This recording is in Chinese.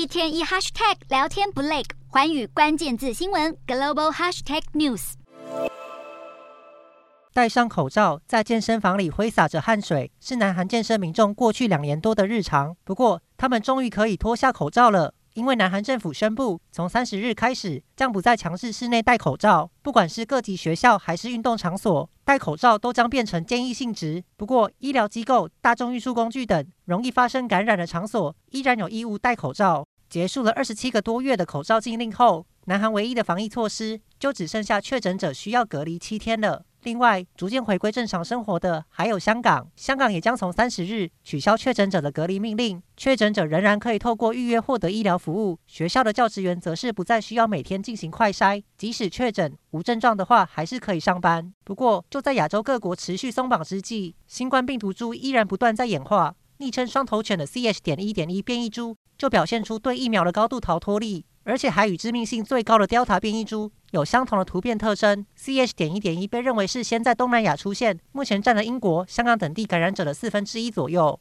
一天一 hashtag 聊天不累，环宇关键字新闻 global hashtag news。戴上口罩，在健身房里挥洒着汗水，是南韩健身民众过去两年多的日常。不过，他们终于可以脱下口罩了，因为南韩政府宣布，从三十日开始，将不再强制室内戴口罩。不管是各级学校还是运动场所，戴口罩都将变成建议性质。不过，医疗机构、大众运输工具等容易发生感染的场所，依然有义务戴口罩。结束了二十七个多月的口罩禁令后，南韩唯一的防疫措施就只剩下确诊者需要隔离七天了。另外，逐渐回归正常生活的还有香港，香港也将从三十日取消确诊者的隔离命令，确诊者仍然可以透过预约获得医疗服务。学校的教职员则是不再需要每天进行快筛，即使确诊无症状的话，还是可以上班。不过，就在亚洲各国持续松绑之际，新冠病毒株依然不断在演化。昵称“双头犬”的 CH. 点一点一变异株就表现出对疫苗的高度逃脱力。而且还与致命性最高的 Delta 变异株有相同的突变特征，CH. 点一点一被认为是先在东南亚出现，目前占了英国、香港等地感染者的四分之一左右。